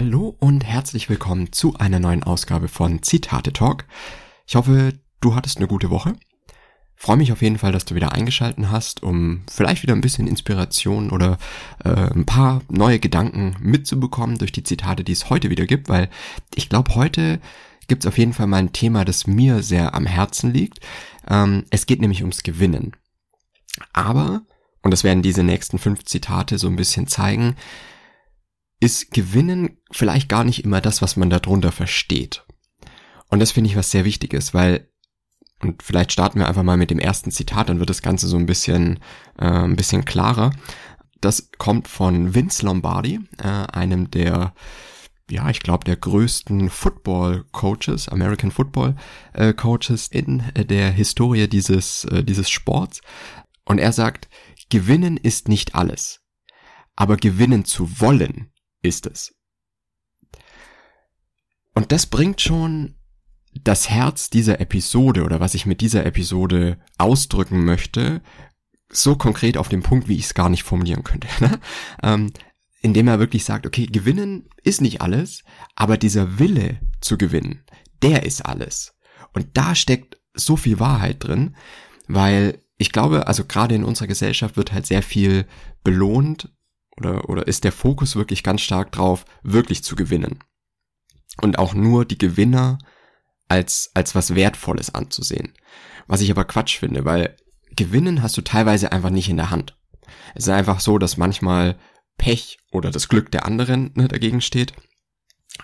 Hallo und herzlich willkommen zu einer neuen Ausgabe von Zitate Talk. Ich hoffe, du hattest eine gute Woche. Freue mich auf jeden Fall, dass du wieder eingeschalten hast, um vielleicht wieder ein bisschen Inspiration oder äh, ein paar neue Gedanken mitzubekommen durch die Zitate, die es heute wieder gibt, weil ich glaube, heute gibt es auf jeden Fall mal ein Thema, das mir sehr am Herzen liegt. Ähm, es geht nämlich ums Gewinnen. Aber, und das werden diese nächsten fünf Zitate so ein bisschen zeigen, ist Gewinnen vielleicht gar nicht immer das, was man darunter versteht. Und das finde ich was sehr Wichtiges, weil, und vielleicht starten wir einfach mal mit dem ersten Zitat, dann wird das Ganze so ein bisschen, äh, ein bisschen klarer. Das kommt von Vince Lombardi, äh, einem der, ja, ich glaube, der größten Football Coaches, American Football äh, Coaches in äh, der Historie dieses, äh, dieses Sports. Und er sagt, gewinnen ist nicht alles. Aber gewinnen zu wollen, ist es. Und das bringt schon das Herz dieser Episode oder was ich mit dieser Episode ausdrücken möchte, so konkret auf den Punkt, wie ich es gar nicht formulieren könnte. Ne? Ähm, indem er wirklich sagt, okay, gewinnen ist nicht alles, aber dieser Wille zu gewinnen, der ist alles. Und da steckt so viel Wahrheit drin, weil ich glaube, also gerade in unserer Gesellschaft wird halt sehr viel belohnt oder, oder ist der Fokus wirklich ganz stark drauf, wirklich zu gewinnen. Und auch nur die Gewinner als, als was Wertvolles anzusehen. Was ich aber Quatsch finde, weil gewinnen hast du teilweise einfach nicht in der Hand. Es ist einfach so, dass manchmal Pech oder das Glück der anderen ne, dagegen steht.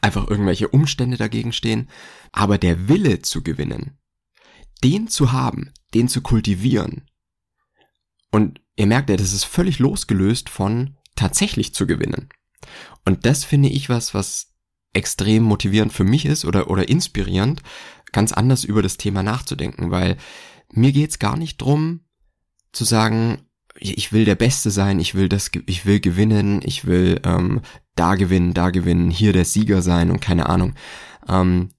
Einfach irgendwelche Umstände dagegen stehen. Aber der Wille zu gewinnen, den zu haben, den zu kultivieren. Und ihr merkt ja, das ist völlig losgelöst von tatsächlich zu gewinnen. Und das finde ich was, was extrem motivierend für mich ist oder, oder inspirierend, ganz anders über das Thema nachzudenken, weil mir geht's gar nicht drum zu sagen, ich will der Beste sein, ich will das, ich will gewinnen, ich will ähm, da gewinnen, da gewinnen, hier der Sieger sein und keine Ahnung. Ähm,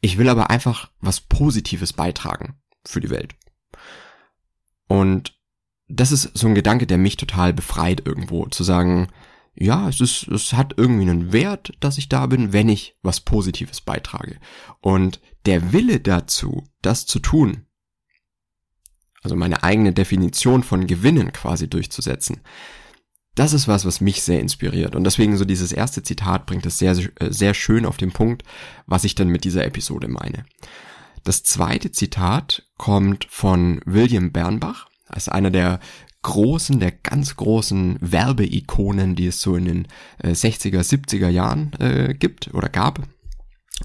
ich will aber einfach was Positives beitragen für die Welt. Und das ist so ein Gedanke, der mich total befreit irgendwo, zu sagen, ja, es ist, es hat irgendwie einen Wert, dass ich da bin, wenn ich was Positives beitrage. Und der Wille dazu, das zu tun, also meine eigene Definition von Gewinnen quasi durchzusetzen, das ist was, was mich sehr inspiriert. Und deswegen so dieses erste Zitat bringt es sehr, sehr schön auf den Punkt, was ich dann mit dieser Episode meine. Das zweite Zitat kommt von William Bernbach als einer der großen, der ganz großen Werbeikonen, die es so in den äh, 60er, 70er Jahren äh, gibt oder gab.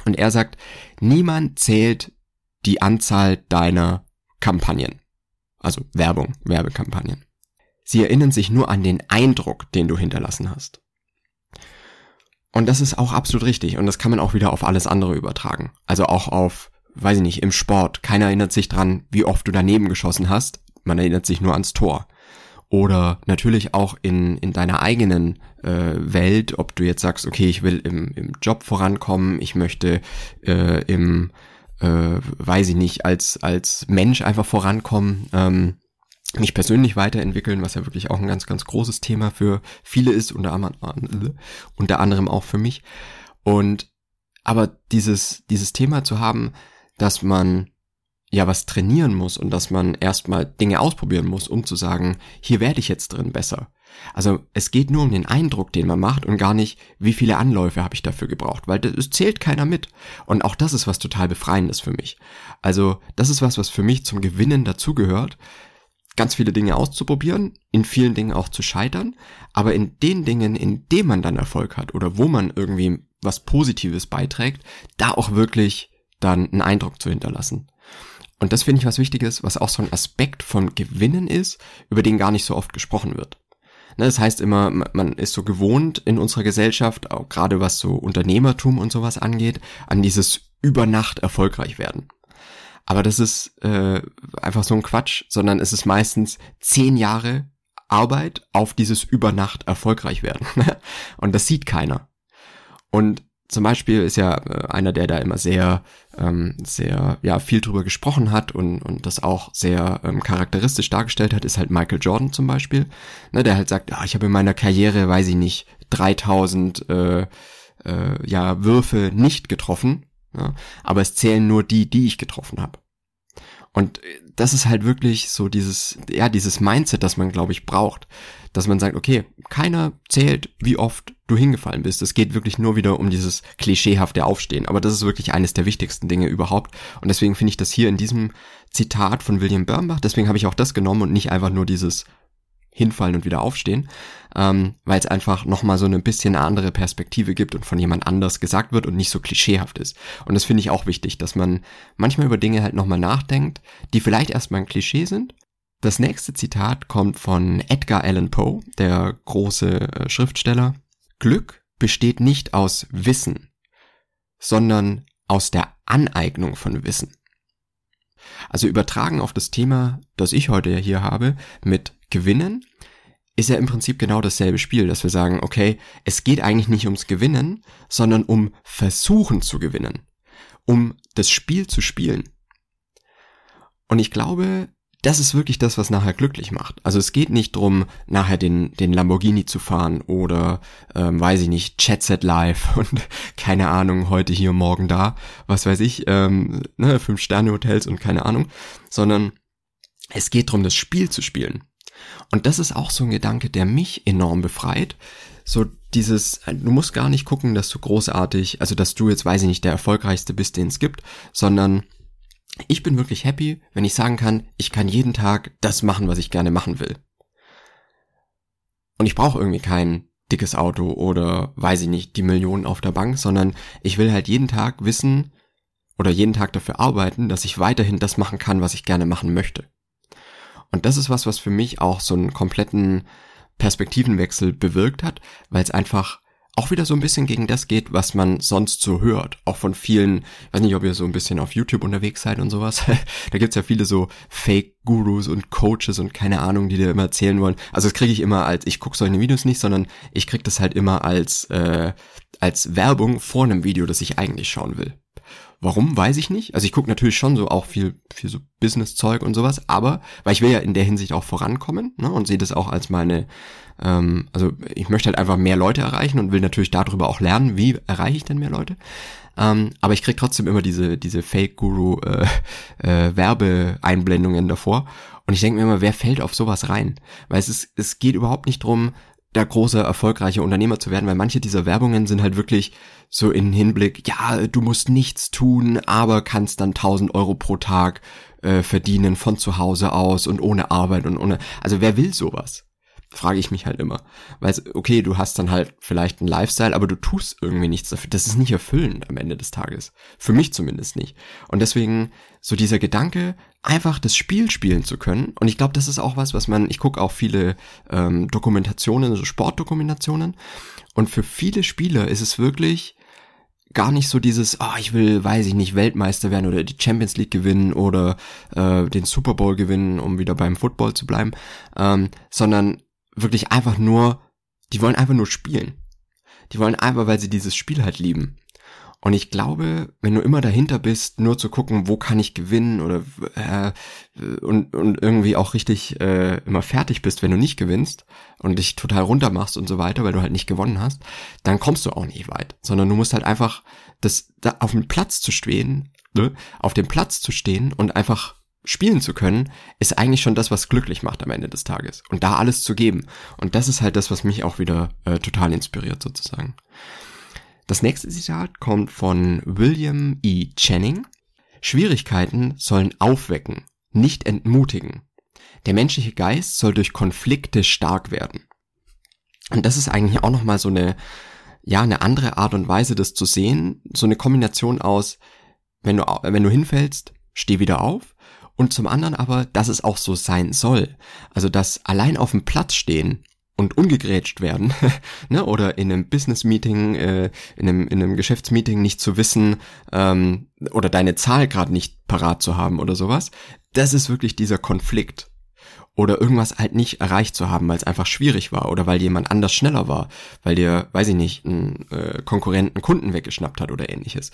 Und er sagt, niemand zählt die Anzahl deiner Kampagnen. Also Werbung, Werbekampagnen. Sie erinnern sich nur an den Eindruck, den du hinterlassen hast. Und das ist auch absolut richtig. Und das kann man auch wieder auf alles andere übertragen. Also auch auf, weiß ich nicht, im Sport. Keiner erinnert sich dran, wie oft du daneben geschossen hast man erinnert sich nur ans Tor. Oder natürlich auch in, in deiner eigenen äh, Welt, ob du jetzt sagst, okay, ich will im, im Job vorankommen, ich möchte äh, im, äh, weiß ich nicht, als, als Mensch einfach vorankommen, ähm, mich persönlich weiterentwickeln, was ja wirklich auch ein ganz, ganz großes Thema für viele ist, unter, unter anderem auch für mich. Und aber dieses, dieses Thema zu haben, dass man ja was trainieren muss und dass man erstmal Dinge ausprobieren muss, um zu sagen, hier werde ich jetzt drin besser. Also es geht nur um den Eindruck, den man macht und gar nicht, wie viele Anläufe habe ich dafür gebraucht, weil das zählt keiner mit. Und auch das ist was total befreiendes für mich. Also das ist was, was für mich zum Gewinnen dazugehört, ganz viele Dinge auszuprobieren, in vielen Dingen auch zu scheitern, aber in den Dingen, in denen man dann Erfolg hat oder wo man irgendwie was Positives beiträgt, da auch wirklich dann einen Eindruck zu hinterlassen. Und das finde ich was Wichtiges, was auch so ein Aspekt von Gewinnen ist, über den gar nicht so oft gesprochen wird. Ne, das heißt immer, man ist so gewohnt in unserer Gesellschaft, auch gerade was so Unternehmertum und sowas angeht, an dieses über Nacht erfolgreich werden. Aber das ist äh, einfach so ein Quatsch, sondern es ist meistens zehn Jahre Arbeit auf dieses über Nacht erfolgreich werden. und das sieht keiner. Und zum Beispiel ist ja äh, einer, der da immer sehr, ähm, sehr, ja, viel drüber gesprochen hat und, und das auch sehr ähm, charakteristisch dargestellt hat, ist halt Michael Jordan zum Beispiel, ne, der halt sagt, ah, ich habe in meiner Karriere, weiß ich nicht, 3000 äh, äh, ja, Würfe nicht getroffen, ja, aber es zählen nur die, die ich getroffen habe. Und das ist halt wirklich so dieses, ja, dieses Mindset, das man, glaube ich, braucht. Dass man sagt, okay, keiner zählt, wie oft du hingefallen bist. Es geht wirklich nur wieder um dieses klischeehafte Aufstehen. Aber das ist wirklich eines der wichtigsten Dinge überhaupt. Und deswegen finde ich das hier in diesem Zitat von William Birnbach, deswegen habe ich auch das genommen und nicht einfach nur dieses hinfallen und wieder aufstehen, ähm, weil es einfach nochmal so ein bisschen eine andere Perspektive gibt und von jemand anders gesagt wird und nicht so klischeehaft ist. Und das finde ich auch wichtig, dass man manchmal über Dinge halt nochmal nachdenkt, die vielleicht erstmal ein Klischee sind. Das nächste Zitat kommt von Edgar Allan Poe, der große äh, Schriftsteller. Glück besteht nicht aus Wissen, sondern aus der Aneignung von Wissen. Also übertragen auf das Thema, das ich heute hier habe, mit Gewinnen, ist ja im Prinzip genau dasselbe Spiel, dass wir sagen, okay, es geht eigentlich nicht ums Gewinnen, sondern um Versuchen zu gewinnen, um das Spiel zu spielen. Und ich glaube, das ist wirklich das, was nachher glücklich macht. Also es geht nicht drum, nachher den, den Lamborghini zu fahren oder, ähm, weiß ich nicht, Chat Set Live und keine Ahnung, heute hier, morgen da, was weiß ich, ähm, ne, Fünf-Sterne-Hotels und keine Ahnung, sondern es geht drum, das Spiel zu spielen. Und das ist auch so ein Gedanke, der mich enorm befreit. So dieses, du musst gar nicht gucken, dass du großartig, also dass du jetzt, weiß ich nicht, der erfolgreichste bist, den es gibt, sondern ich bin wirklich happy, wenn ich sagen kann, ich kann jeden Tag das machen, was ich gerne machen will. Und ich brauche irgendwie kein dickes Auto oder weiß ich nicht, die Millionen auf der Bank, sondern ich will halt jeden Tag wissen oder jeden Tag dafür arbeiten, dass ich weiterhin das machen kann, was ich gerne machen möchte. Und das ist was, was für mich auch so einen kompletten Perspektivenwechsel bewirkt hat, weil es einfach auch wieder so ein bisschen gegen das geht, was man sonst so hört. Auch von vielen, ich weiß nicht, ob ihr so ein bisschen auf YouTube unterwegs seid und sowas. da gibt's ja viele so Fake-Gurus und Coaches und keine Ahnung, die dir immer erzählen wollen. Also das kriege ich immer als, ich gucke solche Videos nicht, sondern ich krieg das halt immer als, äh, als Werbung vor einem Video, das ich eigentlich schauen will. Warum, weiß ich nicht. Also ich gucke natürlich schon so auch viel, viel so Business-Zeug und sowas, aber, weil ich will ja in der Hinsicht auch vorankommen ne, und sehe das auch als meine, ähm, also ich möchte halt einfach mehr Leute erreichen und will natürlich darüber auch lernen, wie erreiche ich denn mehr Leute. Ähm, aber ich krieg trotzdem immer diese, diese Fake-Guru äh, äh, davor. Und ich denke mir immer, wer fällt auf sowas rein? Weil es ist, es geht überhaupt nicht drum, der große, erfolgreiche Unternehmer zu werden, weil manche dieser Werbungen sind halt wirklich so in Hinblick, ja, du musst nichts tun, aber kannst dann 1000 Euro pro Tag äh, verdienen von zu Hause aus und ohne Arbeit und ohne, also wer will sowas? Frage ich mich halt immer. Weil, okay, du hast dann halt vielleicht einen Lifestyle, aber du tust irgendwie nichts dafür. Das ist nicht erfüllend am Ende des Tages. Für mich zumindest nicht. Und deswegen so dieser Gedanke, einfach das Spiel spielen zu können. Und ich glaube, das ist auch was, was man, ich gucke auch viele ähm, Dokumentationen, so Sportdokumentationen. Und für viele Spieler ist es wirklich gar nicht so dieses, oh, ich will, weiß ich nicht, Weltmeister werden oder die Champions League gewinnen oder äh, den Super Bowl gewinnen, um wieder beim Football zu bleiben, ähm, sondern wirklich einfach nur, die wollen einfach nur spielen. Die wollen einfach, weil sie dieses Spiel halt lieben. Und ich glaube, wenn du immer dahinter bist, nur zu gucken, wo kann ich gewinnen oder äh, und, und irgendwie auch richtig äh, immer fertig bist, wenn du nicht gewinnst und dich total runter machst und so weiter, weil du halt nicht gewonnen hast, dann kommst du auch nicht weit. Sondern du musst halt einfach das da auf dem Platz zu stehen, ne? auf dem Platz zu stehen und einfach spielen zu können, ist eigentlich schon das, was glücklich macht am Ende des Tages. Und da alles zu geben. Und das ist halt das, was mich auch wieder äh, total inspiriert sozusagen. Das nächste Zitat kommt von William E. Channing. Schwierigkeiten sollen aufwecken, nicht entmutigen. Der menschliche Geist soll durch Konflikte stark werden. Und das ist eigentlich auch nochmal so eine, ja, eine andere Art und Weise, das zu sehen. So eine Kombination aus, wenn du, wenn du hinfällst, steh wieder auf und zum anderen aber, dass es auch so sein soll. Also, dass allein auf dem Platz stehen und ungegrätscht werden, ne, oder in einem Business-Meeting, äh, in, einem, in einem Geschäftsmeeting nicht zu wissen, ähm, oder deine Zahl gerade nicht parat zu haben oder sowas, das ist wirklich dieser Konflikt. Oder irgendwas halt nicht erreicht zu haben, weil es einfach schwierig war oder weil jemand anders schneller war, weil dir, weiß ich nicht, ein äh, Konkurrenten Kunden weggeschnappt hat oder ähnliches.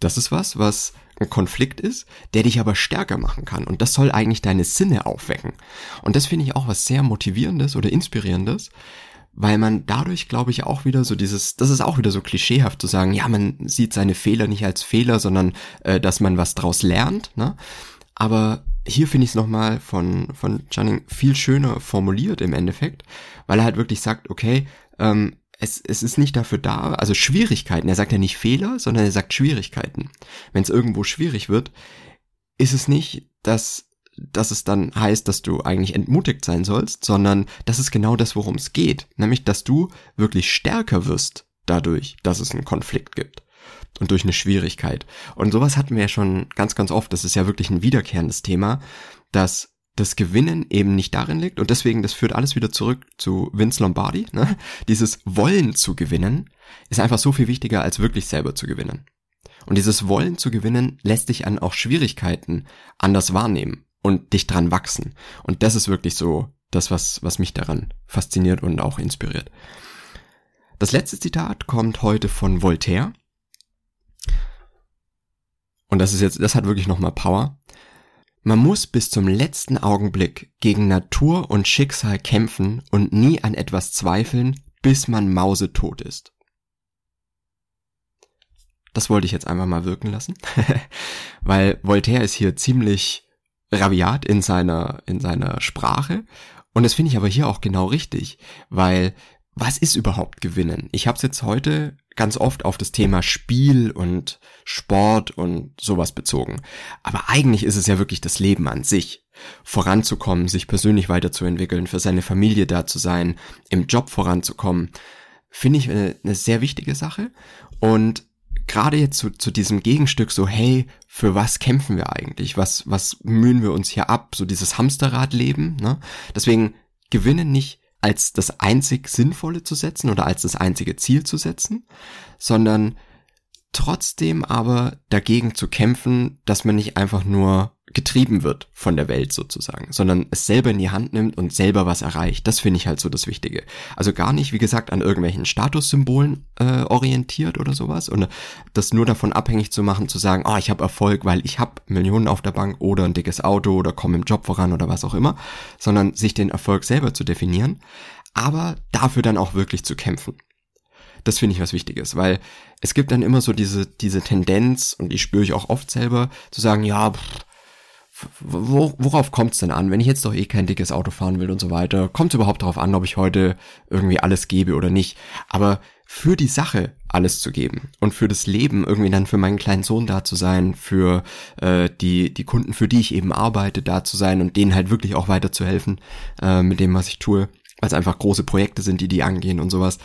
Das ist was, was ein Konflikt ist, der dich aber stärker machen kann. Und das soll eigentlich deine Sinne aufwecken. Und das finde ich auch was sehr motivierendes oder inspirierendes, weil man dadurch, glaube ich, auch wieder so dieses, das ist auch wieder so klischeehaft zu sagen, ja, man sieht seine Fehler nicht als Fehler, sondern äh, dass man was draus lernt. Ne? Aber hier finde ich es nochmal von, von Channing viel schöner formuliert im Endeffekt, weil er halt wirklich sagt, okay, ähm, es, es ist nicht dafür da, also Schwierigkeiten, er sagt ja nicht Fehler, sondern er sagt Schwierigkeiten. Wenn es irgendwo schwierig wird, ist es nicht, dass dass es dann heißt, dass du eigentlich entmutigt sein sollst, sondern das ist genau das, worum es geht. Nämlich, dass du wirklich stärker wirst dadurch, dass es einen Konflikt gibt. Und durch eine Schwierigkeit. Und sowas hatten wir ja schon ganz, ganz oft. Das ist ja wirklich ein wiederkehrendes Thema, dass das Gewinnen eben nicht darin liegt. Und deswegen, das führt alles wieder zurück zu Vince Lombardi. Ne? Dieses Wollen zu gewinnen ist einfach so viel wichtiger, als wirklich selber zu gewinnen. Und dieses Wollen zu gewinnen lässt dich an auch Schwierigkeiten anders wahrnehmen und dich dran wachsen. Und das ist wirklich so das, was, was mich daran fasziniert und auch inspiriert. Das letzte Zitat kommt heute von Voltaire. Und das ist jetzt, das hat wirklich nochmal Power. Man muss bis zum letzten Augenblick gegen Natur und Schicksal kämpfen und nie an etwas zweifeln, bis man mausetot ist. Das wollte ich jetzt einfach mal wirken lassen, weil Voltaire ist hier ziemlich rabiat in seiner, in seiner Sprache. Und das finde ich aber hier auch genau richtig, weil was ist überhaupt Gewinnen? Ich habe es jetzt heute ganz oft auf das Thema Spiel und Sport und sowas bezogen. Aber eigentlich ist es ja wirklich das Leben an sich. Voranzukommen, sich persönlich weiterzuentwickeln, für seine Familie da zu sein, im Job voranzukommen, finde ich eine, eine sehr wichtige Sache. Und gerade jetzt zu, zu diesem Gegenstück so, hey, für was kämpfen wir eigentlich? Was, was mühen wir uns hier ab? So dieses Hamsterradleben, ne? Deswegen gewinnen nicht als das einzig Sinnvolle zu setzen oder als das einzige Ziel zu setzen, sondern trotzdem aber dagegen zu kämpfen, dass man nicht einfach nur getrieben wird von der Welt sozusagen, sondern es selber in die Hand nimmt und selber was erreicht. Das finde ich halt so das Wichtige. Also gar nicht, wie gesagt, an irgendwelchen Statussymbolen äh, orientiert oder sowas und das nur davon abhängig zu machen, zu sagen, oh, ich habe Erfolg, weil ich habe Millionen auf der Bank oder ein dickes Auto oder komme im Job voran oder was auch immer, sondern sich den Erfolg selber zu definieren, aber dafür dann auch wirklich zu kämpfen. Das finde ich was Wichtiges, weil es gibt dann immer so diese, diese Tendenz, und die spüre ich auch oft selber, zu sagen, ja, pff, worauf kommt es denn an, wenn ich jetzt doch eh kein dickes Auto fahren will und so weiter? Kommt es überhaupt darauf an, ob ich heute irgendwie alles gebe oder nicht? Aber für die Sache alles zu geben und für das Leben irgendwie dann für meinen kleinen Sohn da zu sein, für äh, die die Kunden, für die ich eben arbeite, da zu sein und denen halt wirklich auch weiterzuhelfen äh, mit dem, was ich tue, weil es einfach große Projekte sind, die die angehen und sowas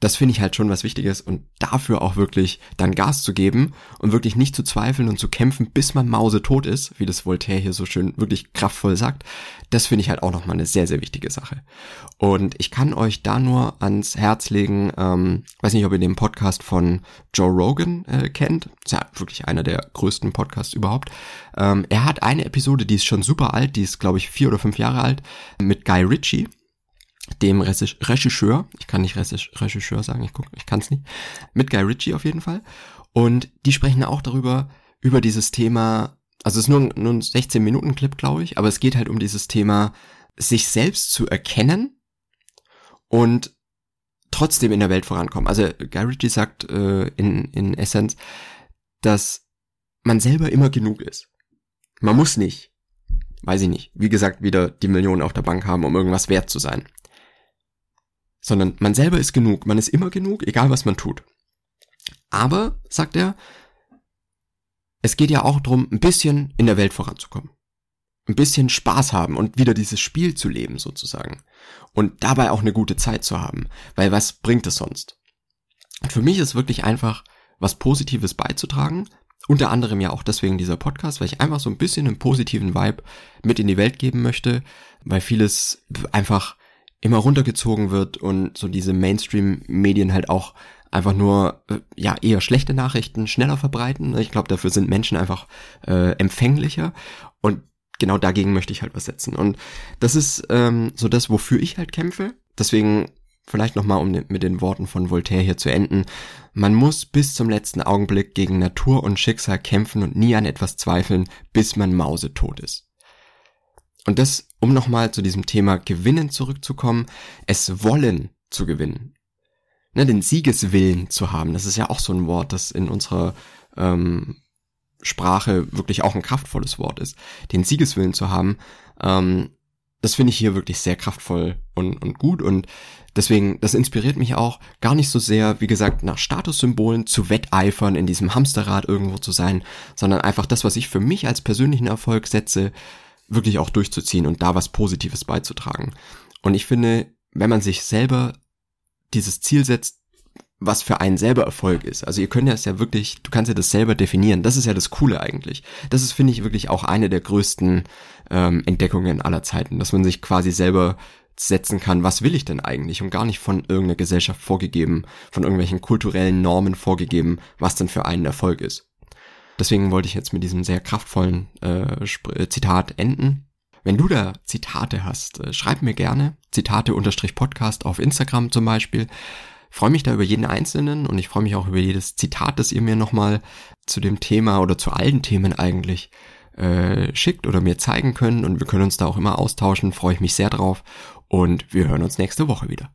das finde ich halt schon was Wichtiges und dafür auch wirklich dann Gas zu geben und wirklich nicht zu zweifeln und zu kämpfen, bis man Mause tot ist, wie das Voltaire hier so schön wirklich kraftvoll sagt, das finde ich halt auch nochmal eine sehr, sehr wichtige Sache. Und ich kann euch da nur ans Herz legen, ähm, weiß nicht, ob ihr den Podcast von Joe Rogan äh, kennt, ist ja wirklich einer der größten Podcasts überhaupt. Ähm, er hat eine Episode, die ist schon super alt, die ist glaube ich vier oder fünf Jahre alt, mit Guy Ritchie dem Regisseur, ich kann nicht Regisseur sagen, ich guck, ich kann es nicht, mit Guy Ritchie auf jeden Fall. Und die sprechen auch darüber, über dieses Thema, also es ist nur, nur ein 16-Minuten-Clip, glaube ich, aber es geht halt um dieses Thema, sich selbst zu erkennen und trotzdem in der Welt vorankommen. Also Guy Ritchie sagt äh, in, in Essence, dass man selber immer genug ist. Man muss nicht, weiß ich nicht, wie gesagt, wieder die Millionen auf der Bank haben, um irgendwas wert zu sein sondern man selber ist genug, man ist immer genug, egal was man tut. Aber, sagt er, es geht ja auch darum, ein bisschen in der Welt voranzukommen. Ein bisschen Spaß haben und wieder dieses Spiel zu leben sozusagen. Und dabei auch eine gute Zeit zu haben. Weil was bringt es sonst? Und für mich ist wirklich einfach was Positives beizutragen. Unter anderem ja auch deswegen dieser Podcast, weil ich einfach so ein bisschen einen positiven Vibe mit in die Welt geben möchte, weil vieles einfach immer runtergezogen wird und so diese Mainstream-Medien halt auch einfach nur äh, ja eher schlechte Nachrichten schneller verbreiten. Ich glaube, dafür sind Menschen einfach äh, empfänglicher und genau dagegen möchte ich halt was setzen. Und das ist ähm, so das, wofür ich halt kämpfe. Deswegen vielleicht nochmal, um mit den Worten von Voltaire hier zu enden. Man muss bis zum letzten Augenblick gegen Natur und Schicksal kämpfen und nie an etwas zweifeln, bis man mausetot ist. Und das, um nochmal zu diesem Thema Gewinnen zurückzukommen, es wollen zu gewinnen. Ne, den Siegeswillen zu haben, das ist ja auch so ein Wort, das in unserer ähm, Sprache wirklich auch ein kraftvolles Wort ist. Den Siegeswillen zu haben, ähm, das finde ich hier wirklich sehr kraftvoll und, und gut und deswegen, das inspiriert mich auch gar nicht so sehr, wie gesagt, nach Statussymbolen zu wetteifern, in diesem Hamsterrad irgendwo zu sein, sondern einfach das, was ich für mich als persönlichen Erfolg setze, wirklich auch durchzuziehen und da was Positives beizutragen. Und ich finde, wenn man sich selber dieses Ziel setzt, was für einen selber Erfolg ist. Also ihr könnt ja es ja wirklich, du kannst ja das selber definieren. Das ist ja das Coole eigentlich. Das ist, finde ich, wirklich auch eine der größten ähm, Entdeckungen aller Zeiten, dass man sich quasi selber setzen kann, was will ich denn eigentlich und gar nicht von irgendeiner Gesellschaft vorgegeben, von irgendwelchen kulturellen Normen vorgegeben, was denn für einen Erfolg ist. Deswegen wollte ich jetzt mit diesem sehr kraftvollen äh, Zitat enden. Wenn du da Zitate hast, äh, schreib mir gerne. Zitate-Podcast auf Instagram zum Beispiel. freue mich da über jeden einzelnen und ich freue mich auch über jedes Zitat, das ihr mir nochmal zu dem Thema oder zu allen Themen eigentlich äh, schickt oder mir zeigen könnt und wir können uns da auch immer austauschen. Freue ich mich sehr drauf und wir hören uns nächste Woche wieder.